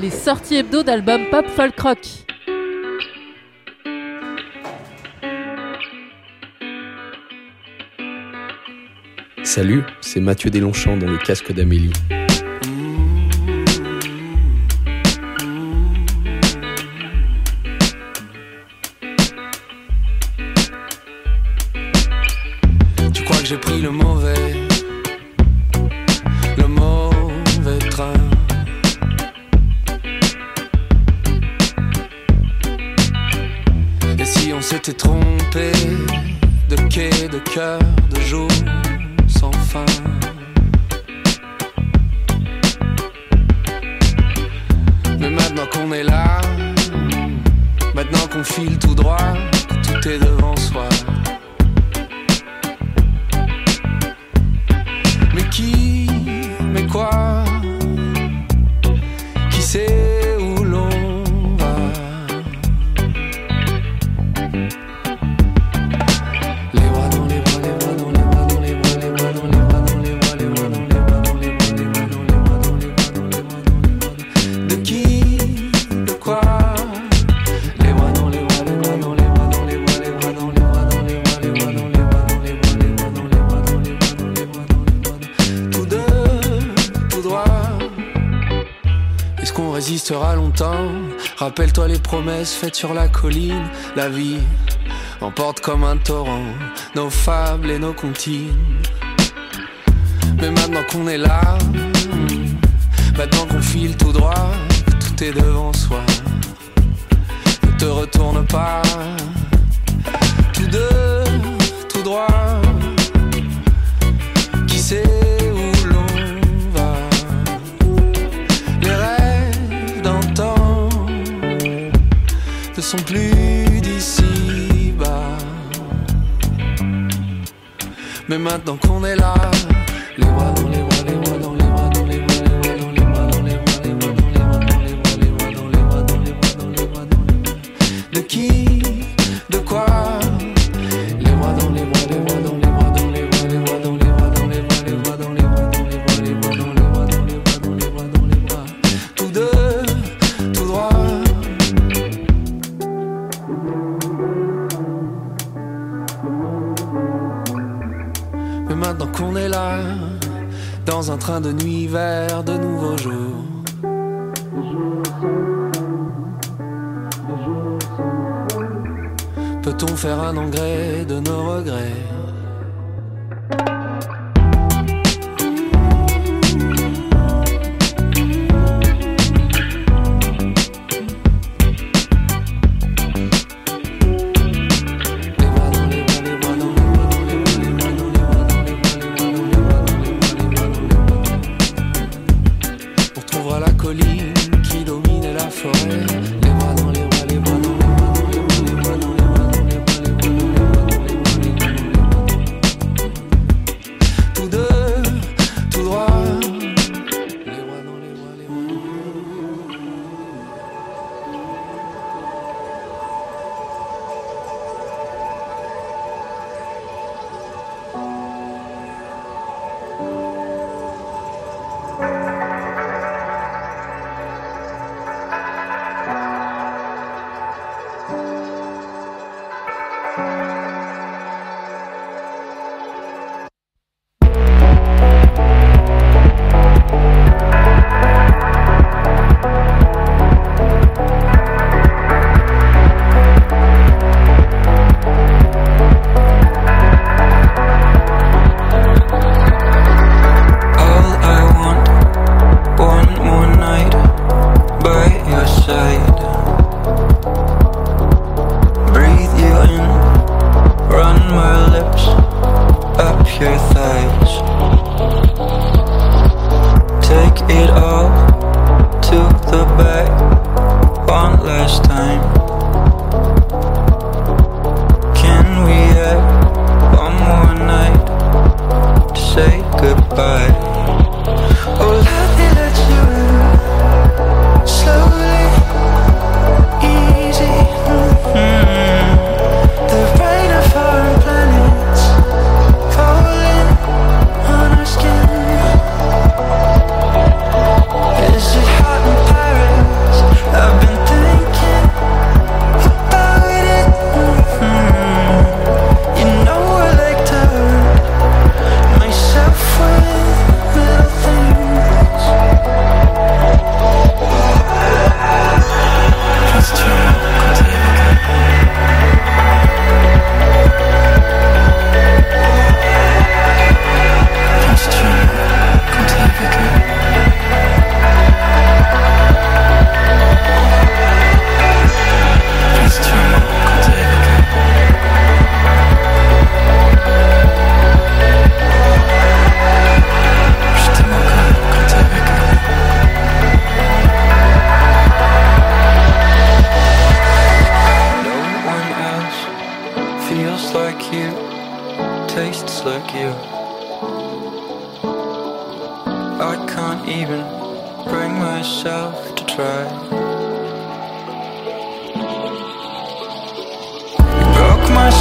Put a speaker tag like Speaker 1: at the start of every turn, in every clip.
Speaker 1: les sorties hebdo d'albums pop folk rock.
Speaker 2: Salut, c'est Mathieu Delonchamp dans le casque d'Amélie.
Speaker 3: longtemps. Rappelle-toi les promesses faites sur la colline. La vie emporte comme un torrent nos fables et nos comptines. Mais maintenant qu'on est là, maintenant qu'on file tout droit, tout est devant soi. Ne te retourne pas, tous deux. plus d'ici bas. Mais maintenant qu'on est là, vers de nouveaux jours.
Speaker 4: Peut-on faire un engrais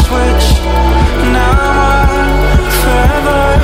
Speaker 5: switch. Now I'm on
Speaker 6: forever.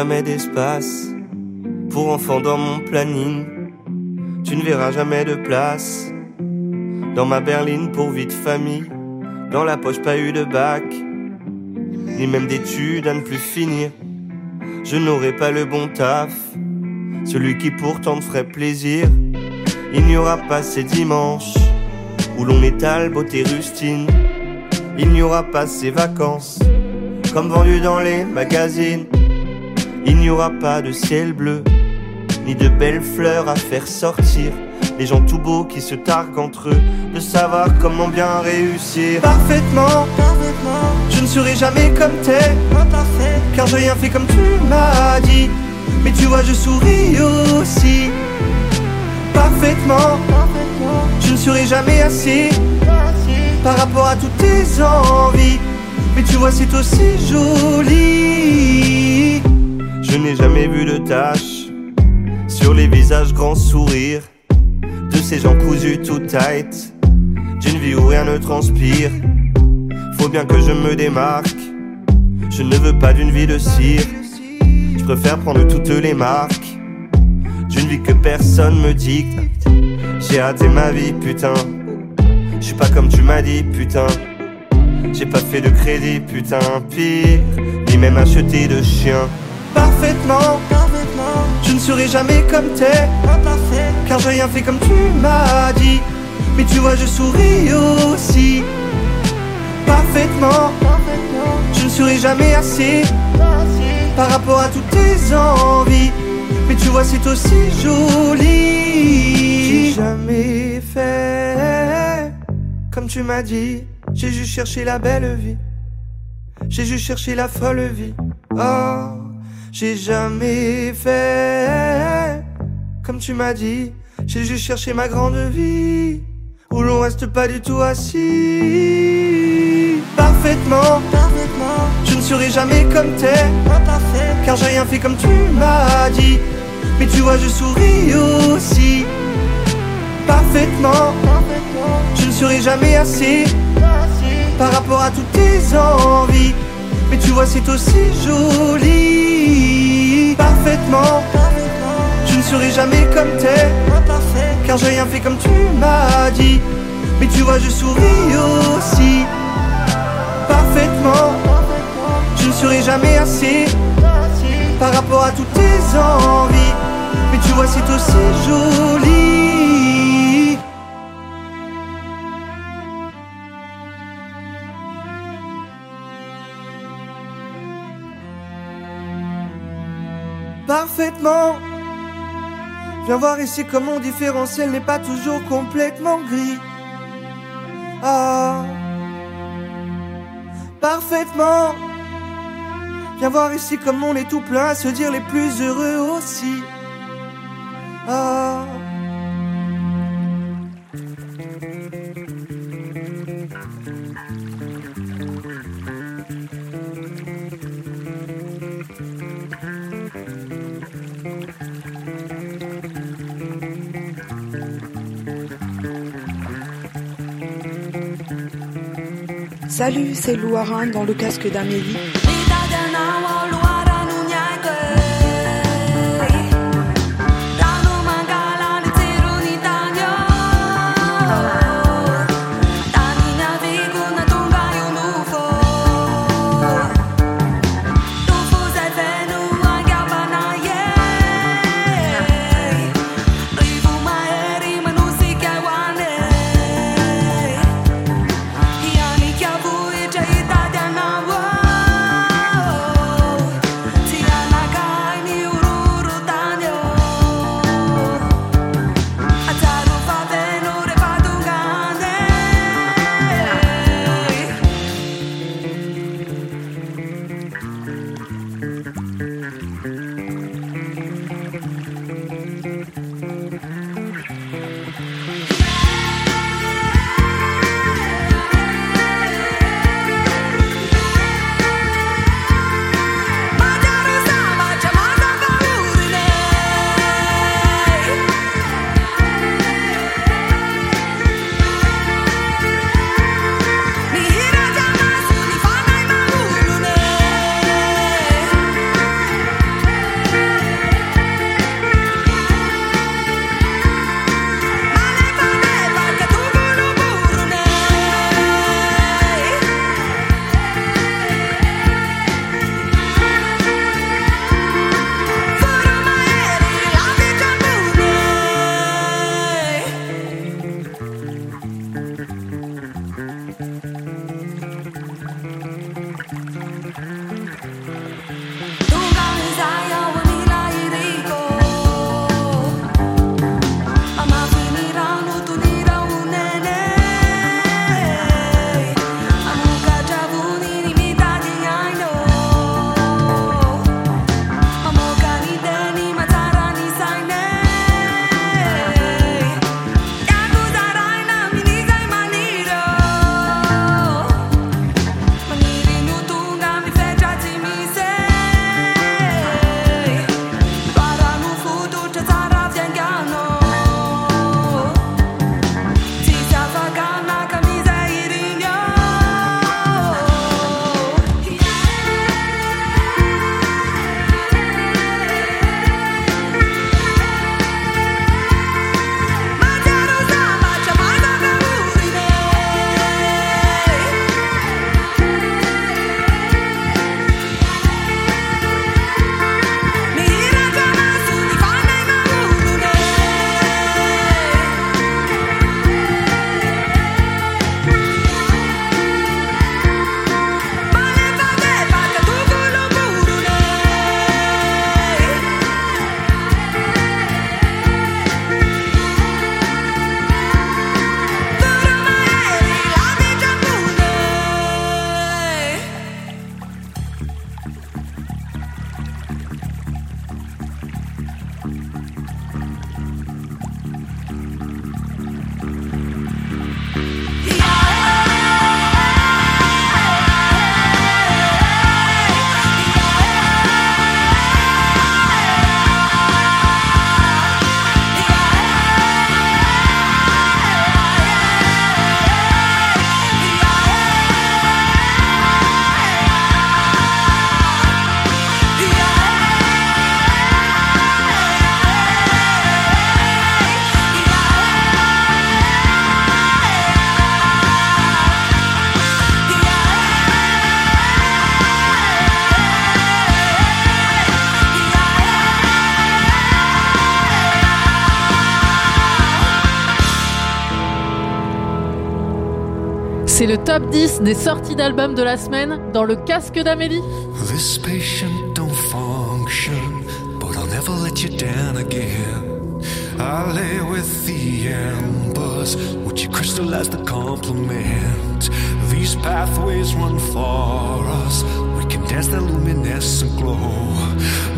Speaker 6: Jamais d'espace pour enfants dans mon planning. Tu ne verras jamais de place dans ma berline pour vie de famille. Dans la poche, pas eu de bac, ni même d'études à ne plus finir. Je n'aurai pas le bon taf, celui qui pourtant me ferait plaisir. Il n'y aura pas ces dimanches où l'on étale beauté rustine. Il n'y aura pas ces vacances comme vendues dans les magazines. Il n'y aura pas de ciel bleu, ni de belles fleurs à faire sortir. Les gens tout beaux qui se targuent entre eux de savoir comment bien réussir. Parfaitement, je ne serai jamais comme t'es, car j'ai rien fait comme tu m'as dit. Mais tu vois, je souris aussi. Parfaitement, je ne serai jamais assez par rapport à toutes tes envies. Mais tu vois, c'est aussi joli. Je n'ai jamais vu de taches sur les visages grands sourires de ces gens cousus tout tight d'une vie où rien ne transpire. Faut bien que je me démarque. Je ne veux pas d'une vie de cire. Je préfère prendre toutes les marques d'une vie que personne me dicte. J'ai raté ma vie, putain. Je pas comme tu m'as dit, putain. J'ai pas fait de crédit, putain, pire. Ni même acheté de chien. Parfaitement, je ne serai jamais comme t'es. Car j'ai rien fait comme tu m'as dit. Mais tu vois, je souris aussi. Parfaitement, je ne serai jamais assez par rapport à toutes tes envies. Mais tu vois, c'est aussi joli. J'ai jamais fait comme tu m'as dit. J'ai juste cherché la belle vie. J'ai juste cherché la folle vie. Oh, j'ai jamais fait comme tu m'as dit. J'ai juste cherché ma grande vie où l'on reste pas du tout assis. Parfaitement, je ne serai jamais comme t'es. Car j'ai rien fait comme tu m'as dit. Mais tu vois, je souris aussi. Parfaitement, je ne serai jamais assez par rapport à toutes tes envies. Mais tu vois, c'est aussi joli. Parfaitement, je ne serai jamais comme t'es. Car j'ai rien fait comme tu m'as dit.
Speaker 7: Mais tu vois, je souris aussi. Parfaitement. Je ne serai jamais assez par rapport à toutes tes envies. Mais tu vois, c'est aussi joli. Parfaitement. Viens voir ici comme mon différentiel n'est pas toujours complètement gris. Ah. Parfaitement. Viens voir ici comme on est tout plein à se dire les plus heureux aussi. Ah.
Speaker 8: Salut, c'est Louarin dans le casque d'Amélie.
Speaker 1: Le top 10 des sorties d'albums de la semaine dans le casque d'Amélie.
Speaker 9: This patient don't function, but I'll never let you down again. I lay with the embers, would you crystallize the compliment? These pathways run for us, we can dance the luminescent glow.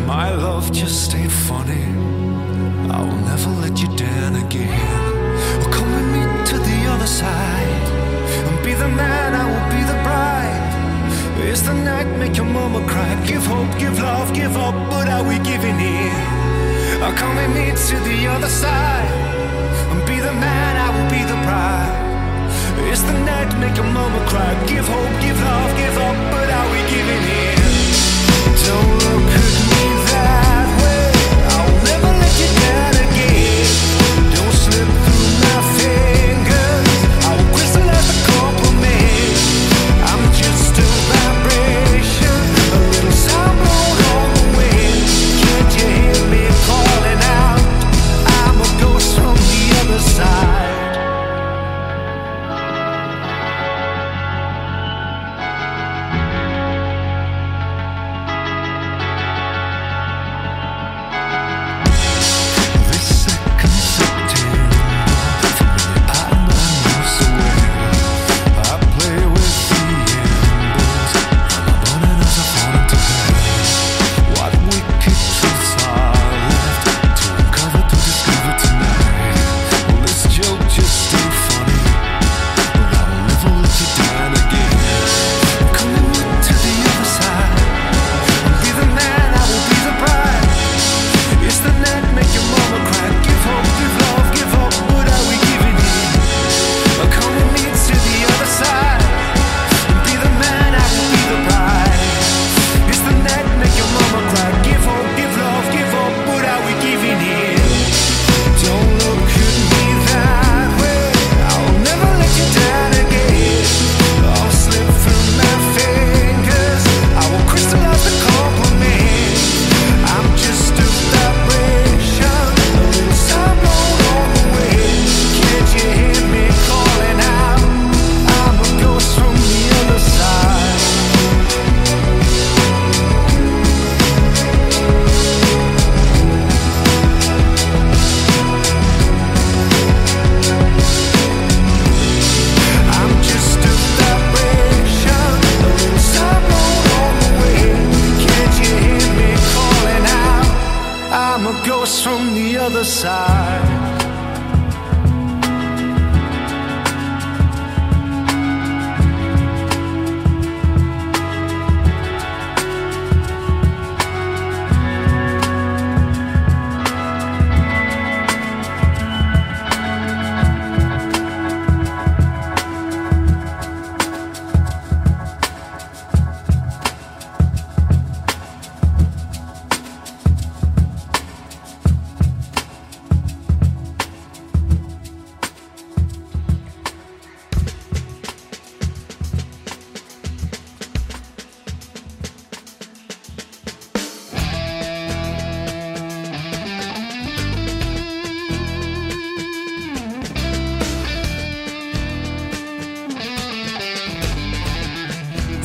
Speaker 9: My love just ain't funny, I will never let you down again. Well, me to the other side, and be the man, I will be the bride. Is the night make your mama cry? Give hope, give love, give up, but are we giving in? Or come with me to the other side and be the man, I will be the bride. It's the night make your mama cry? Give hope, give love, give up, but are we giving in? Don't look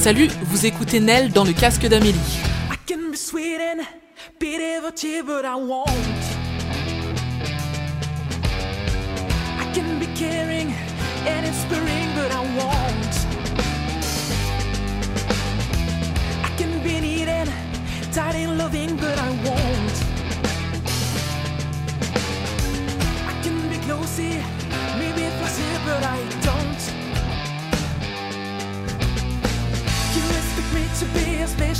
Speaker 10: Salut, vous écoutez Nell dans le casque d'Amélie.
Speaker 3: I can be sweet and be devoted, but I won't. I can be caring and inspiring, but I be be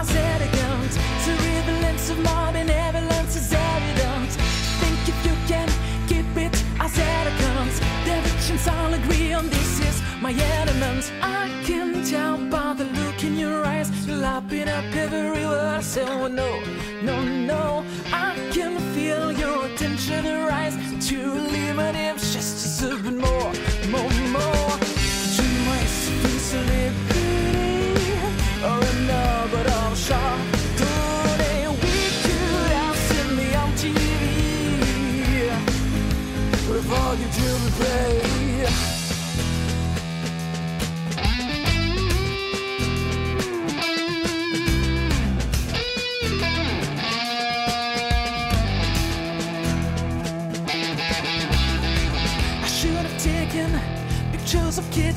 Speaker 3: as elegant The relevance of my benevolence is evident. Think if you can keep it as elegant The richness I'll agree on this is my element. I can tell by the look in your eyes. You're lapping up every word. I say oh no, no, no. I can feel your attention rise. To a limit just a bit more, more, more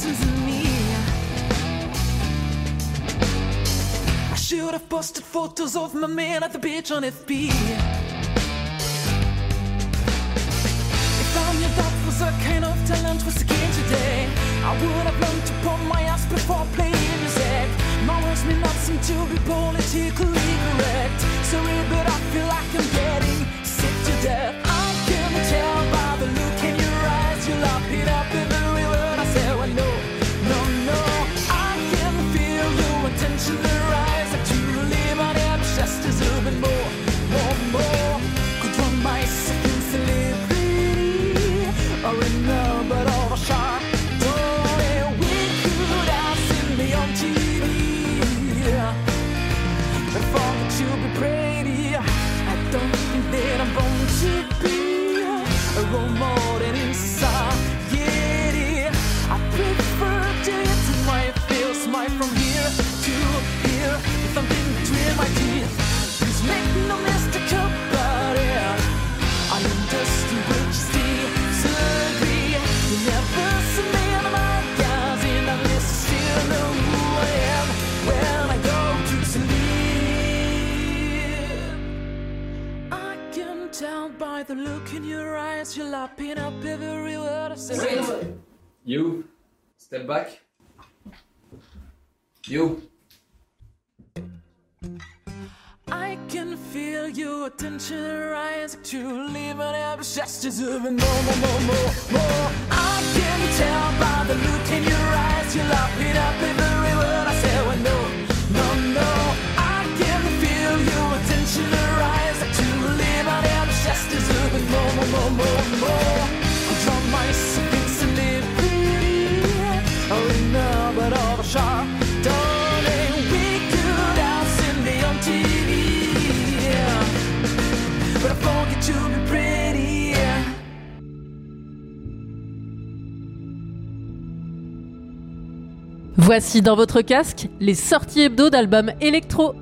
Speaker 3: in me. I should have posted photos of my man at the beach on FB. If I knew that was a kind of talent was the game today, I would have learned to put my ass before playing music. My words may not seem to be politically correct. Sorry, but I feel like I'm getting sick to death. I can tell by the look in your eyes, you lap it up the look in your eyes, you're lapping up every word I say.
Speaker 11: You, step back. You.
Speaker 3: I can feel your attention rise to leave and have gestures of more, more, more, more, more. I can tell by the look in your eyes, you lap it up every
Speaker 12: Voici dans votre casque les sorties hebdo d'albums électro.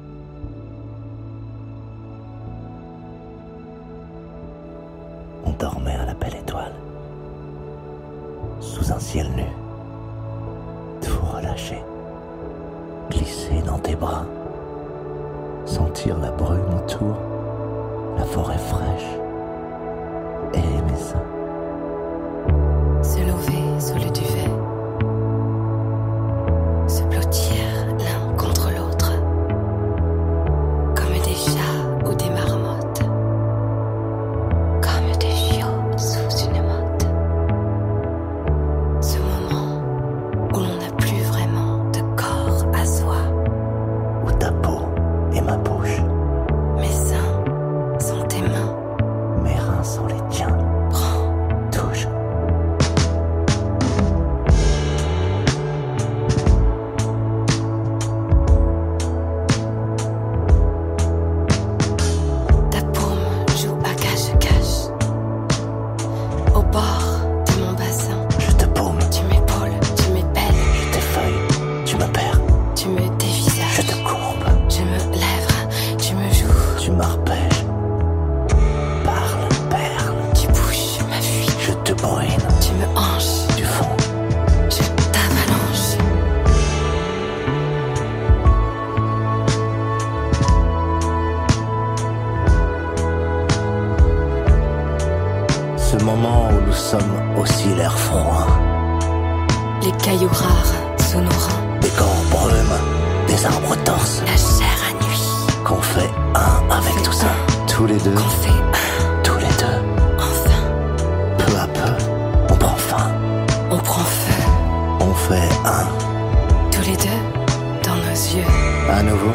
Speaker 13: Tous les deux,
Speaker 14: qu'on fait un,
Speaker 13: tous les deux,
Speaker 14: enfin,
Speaker 13: peu à peu, on prend faim,
Speaker 14: on prend feu,
Speaker 13: on fait un,
Speaker 14: tous les deux, dans nos yeux,
Speaker 13: à nouveau,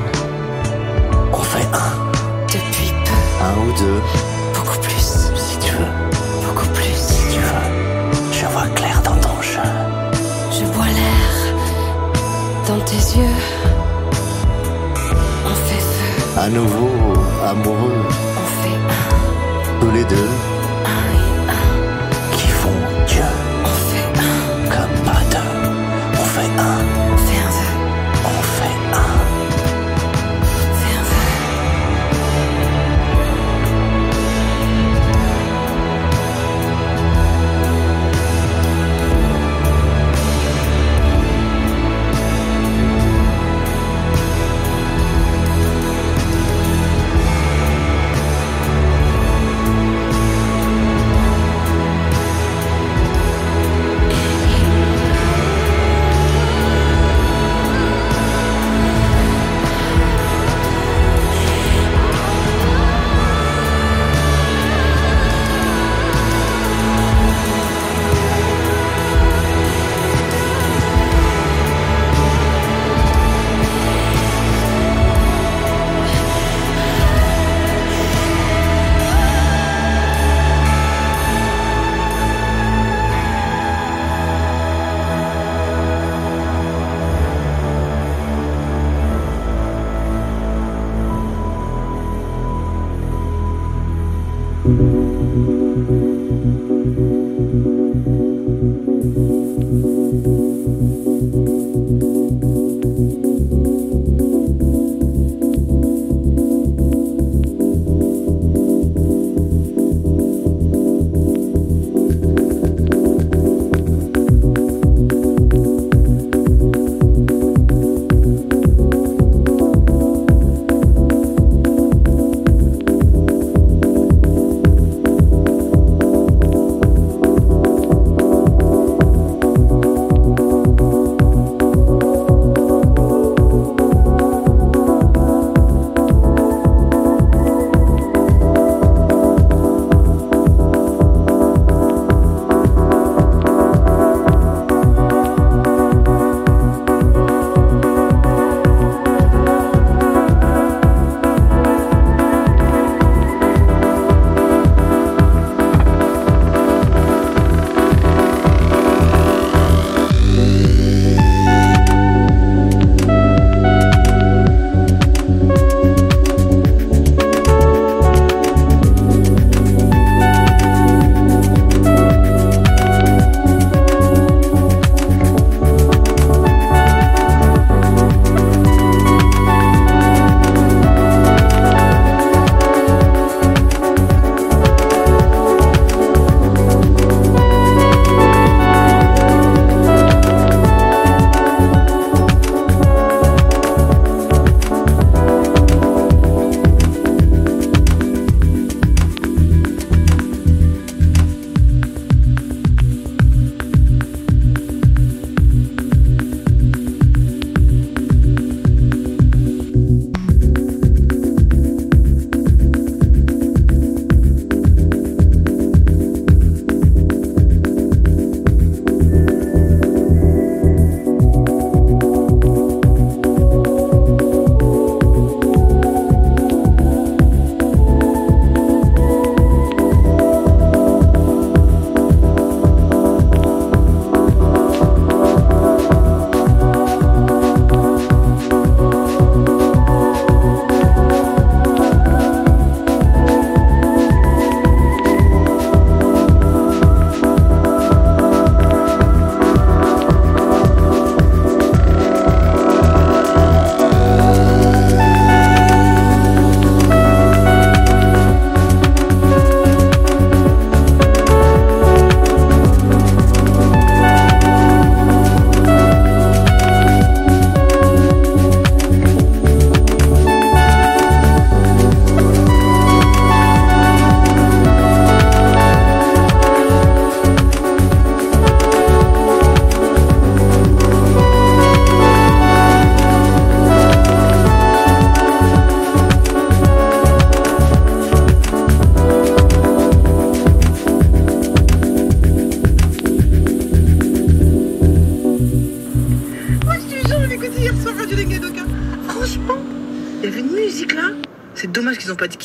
Speaker 13: on fait un,
Speaker 14: depuis peu,
Speaker 13: un ou deux,
Speaker 14: beaucoup plus,
Speaker 13: si tu veux,
Speaker 14: beaucoup plus.
Speaker 13: si tu veux, je vois clair dans ton jeu,
Speaker 14: Je bois l'air dans tes yeux. On fait feu,
Speaker 13: à nouveau, amoureux, les deux,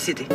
Speaker 1: беседы.